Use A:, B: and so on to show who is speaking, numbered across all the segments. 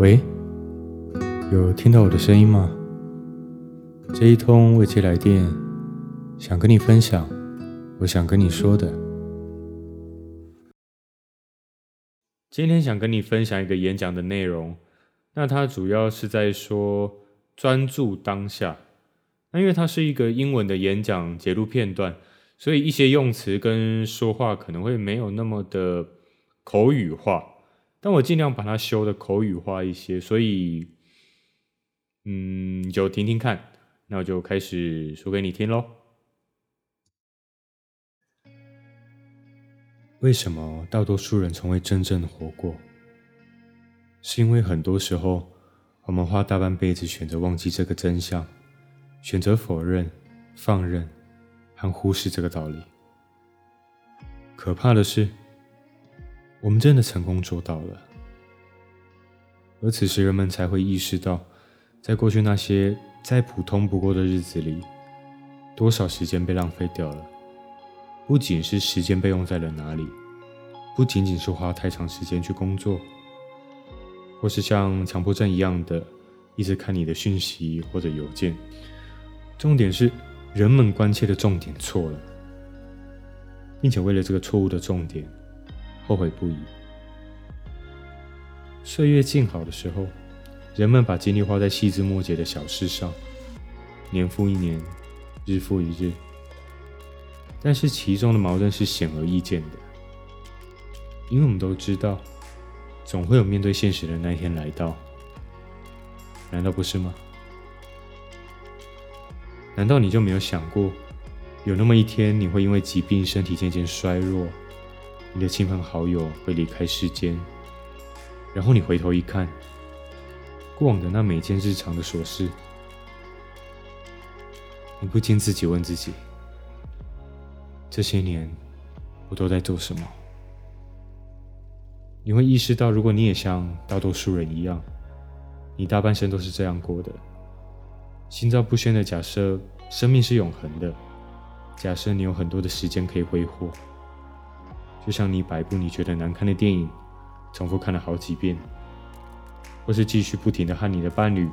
A: 喂，有听到我的声音吗？这一通未接来电，想跟你分享，我想跟你说的。今天想跟你分享一个演讲的内容，那它主要是在说专注当下。那因为它是一个英文的演讲节录片段，所以一些用词跟说话可能会没有那么的口语化。但我尽量把它修的口语化一些，所以，嗯，就听听看。那我就开始说给你听喽。为什么大多数人从未真正活过？是因为很多时候，我们花大半辈子选择忘记这个真相，选择否认、放任和忽视这个道理。可怕的是，我们真的成功做到了，而此时人们才会意识到，在过去那些再普通不过的日子里，多少时间被浪费掉了。不仅是时间被用在了哪里，不仅仅是花太长时间去工作，或是像强迫症一样的一直看你的讯息或者邮件。重点是，人们关切的重点错了，并且为了这个错误的重点，后悔不已。岁月静好的时候，人们把精力花在细枝末节的小事上，年复一年，日复一日。但是其中的矛盾是显而易见的，因为我们都知道，总会有面对现实的那一天来到。难道不是吗？难道你就没有想过，有那么一天，你会因为疾病，身体渐渐衰弱？你的亲朋好友会离开世间，然后你回头一看，过往的那每件日常的琐事，你不禁自己问自己：这些年我都在做什么？你会意识到，如果你也像大多数人一样，你大半生都是这样过的，心照不宣的假设生命是永恒的，假设你有很多的时间可以挥霍。就像你把一部你觉得难看的电影，重复看了好几遍，或是继续不停的和你的伴侣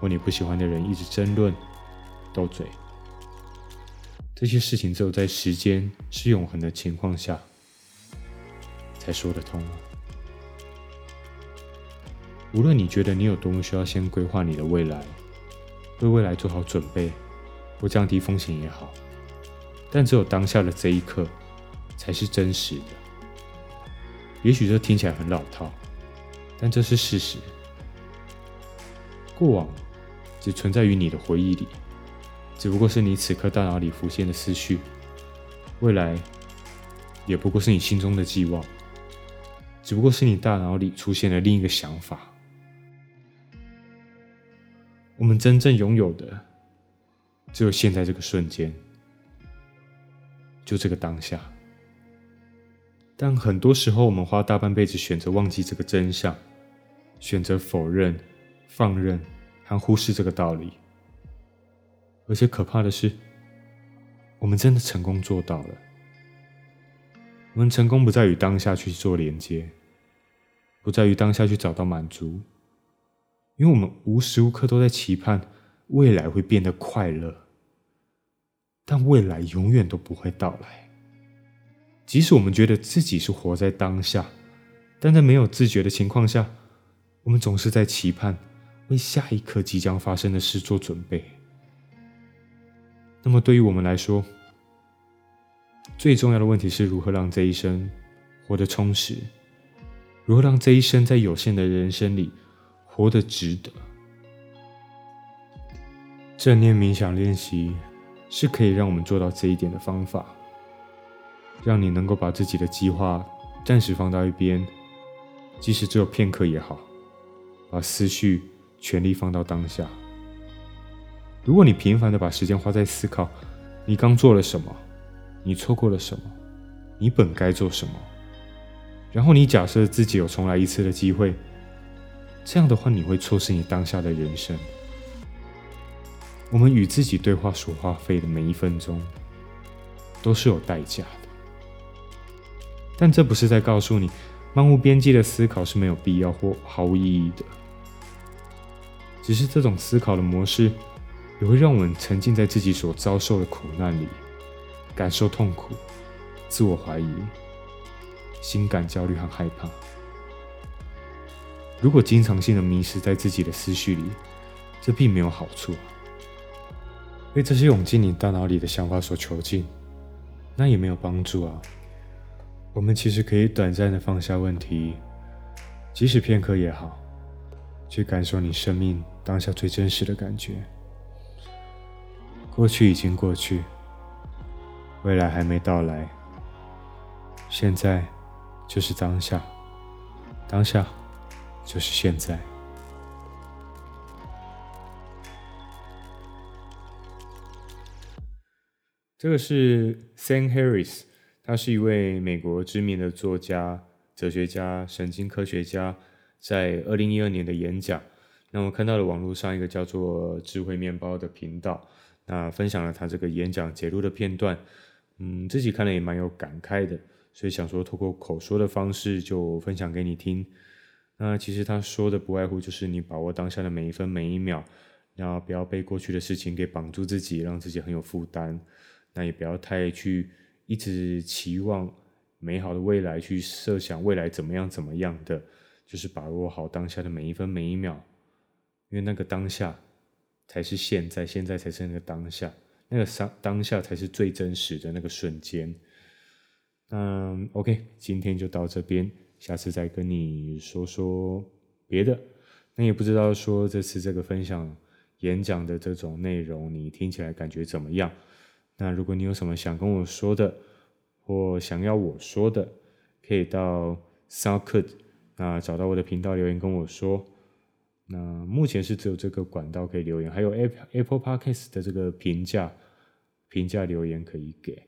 A: 或你不喜欢的人一直争论、斗嘴，这些事情只有在时间是永恒的情况下，才说得通啊。无论你觉得你有多么需要先规划你的未来，为未来做好准备，或降低风险也好，但只有当下的这一刻。才是真实的。也许这听起来很老套，但这是事实。过往只存在于你的回忆里，只不过是你此刻大脑里浮现的思绪；未来也不过是你心中的寄望，只不过是你大脑里出现了另一个想法。我们真正拥有的，只有现在这个瞬间，就这个当下。但很多时候，我们花大半辈子选择忘记这个真相，选择否认、放任和忽视这个道理。而且可怕的是，我们真的成功做到了。我们成功不在于当下去做连接，不在于当下去找到满足，因为我们无时无刻都在期盼未来会变得快乐，但未来永远都不会到来。即使我们觉得自己是活在当下，但在没有自觉的情况下，我们总是在期盼为下一刻即将发生的事做准备。那么，对于我们来说，最重要的问题是如何让这一生活得充实，如何让这一生在有限的人生里活得值得。正念冥想练习是可以让我们做到这一点的方法。让你能够把自己的计划暂时放到一边，即使只有片刻也好，把思绪全力放到当下。如果你频繁的把时间花在思考你刚做了什么，你错过了什么，你本该做什么，然后你假设自己有重来一次的机会，这样的话你会错失你当下的人生。我们与自己对话所花费的每一分钟，都是有代价。但这不是在告诉你，
B: 漫无边际的思考是没有必要或毫无意义的。只是这种思考的模式，也会让我们沉浸在自己所遭受的苦难里，感受痛苦、自我怀疑、心感焦虑和害怕。如果经常性的迷失在自己的思绪里，这并没有好处。被这些涌进你大脑里的想法所囚禁，那也没有帮助啊。我们其实可以短暂的放下问题，即使片刻也好，去感受你生命当下最真实的感觉。过去已经过去，未来还没到来，现在就是当下，当下就是现在。这个是 Sam Harris，他是一位美国知名的作家、哲学家、神经科学家，在二零一二年的演讲。那我看到了网络上一个叫做“智慧面包”的频道。那分享了他这个演讲节录的片段，嗯，自己看了也蛮有感慨的，所以想说透过口说的方式就分享给你听。那其实他说的不外乎就是你把握当下的每一分每一秒，然后不要被过去的事情给绑住自己，让自己很有负担。那也不要太去一直期望美好的未来，去设想未来怎么样怎么样的，就是把握好当下的每一分每一秒，因为那个当下。才是现在，现在才是那个当下，那个当当下才是最真实的那个瞬间。嗯，OK，今天就到这边，下次再跟你说说别的。那也不知道说这次这个分享演讲的这种内容，你听起来感觉怎么样？那如果你有什么想跟我说的，或想要我说的，可以到 SoundCloud 那找到我的频道留言跟我说。那目前是只有这个管道可以留言，还有 Apple Apple Podcast 的这个评价评价留言可以给。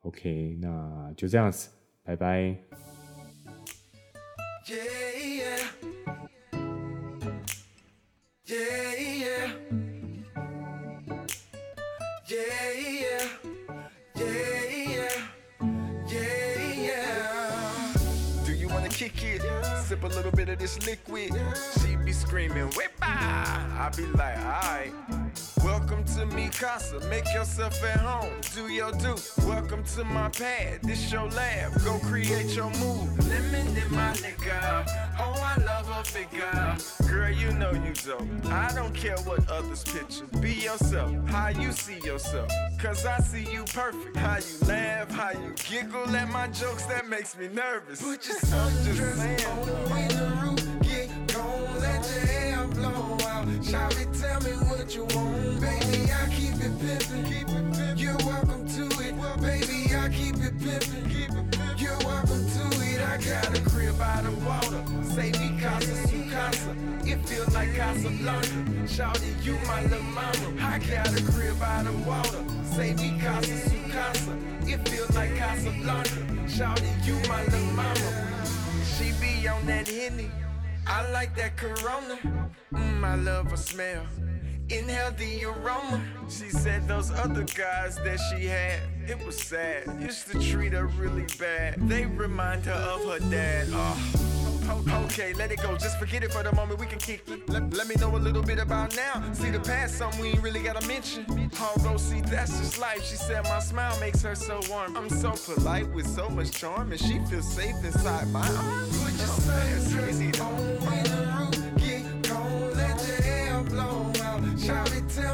B: OK，那就这样子，拜拜。Yeah, yeah. Sip a little bit of this liquid. She be screaming, whip I be like, alright. Welcome to me casa, make yourself at home, do your do. Welcome to my pad, this your lab, go create your move. Lemon in my nigga, oh I love a figure. Girl, you know you dope. I don't care what others picture. Be yourself, how you see yourself. Cause I see you perfect. How you laugh, how you giggle at my jokes, that makes me nervous. Put your sundress on in the roof, get gone, let your hair blow out. Shout it, tell me what you want. Baby, I keep it pimpin'. You're welcome to it. Baby, I keep it pimpin', keep it pimpin'. You're welcome to it. I got a crib by the water. Say me casa, su casa. It feel like Casablanca. Shout it, you my little mama. I got a crib by the water. Say me casa, su casa. It feel like Casablanca. Shout it, you my little mama. She be on that Henny. I like that Corona. Mmm, I love her smell. Inhale the aroma. She said those other guys that she had, it was sad. Used to treat her really bad. They remind her of her dad. Oh. Okay, let it go. Just forget it for the moment. We can kick it. Let, let me know a little bit about now. See the past, something we ain't really gotta mention. Although, see, that's just life. She said my smile makes her so warm. I'm so polite with so much charm, and she feels safe inside my arms. Put your oh.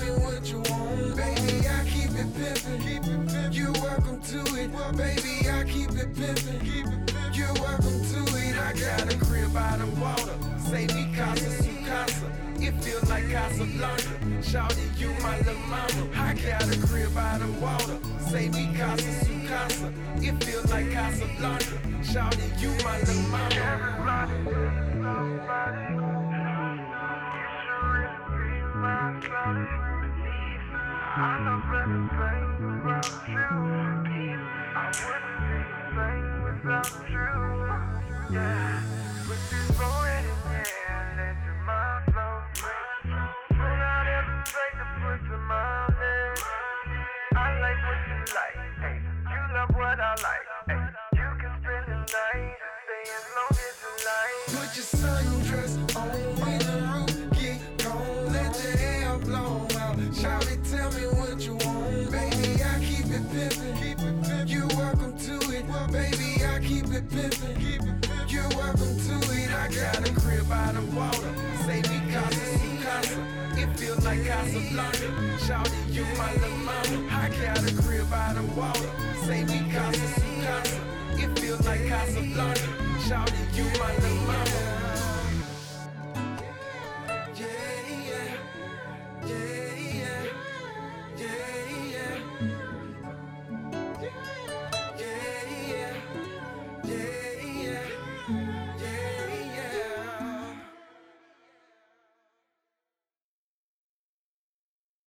B: Me what you want. Baby, I keep it pimpin'. Keep it pimpin'. You're welcome to it. Baby, I keep it pimpin'. Keep it pimpin'. You're welcome to it. I got a crib by the water. Say me casa, su casa. It feel like Casablanca. It, you my little mama. I got a crib by the water. Say me casa, su casa. It feel like Casablanca. It, you my little mama. Like you like. You love what I like, hey. You can spend the night stay as long as sundress on when the roof get cold. Let the air blow out. Shawty, tell me what you want, baby. I keep it pimpin', keep it pimpin'. You welcome to it, baby. I keep it pimpin', keep it pimpin'. You're welcome to it. I got a crib by the water. Like Casablanca. Shawty, you my little mama. I got a crib by the water. Say me casa su. It feels like Casablanca. Shawty, you my little mama.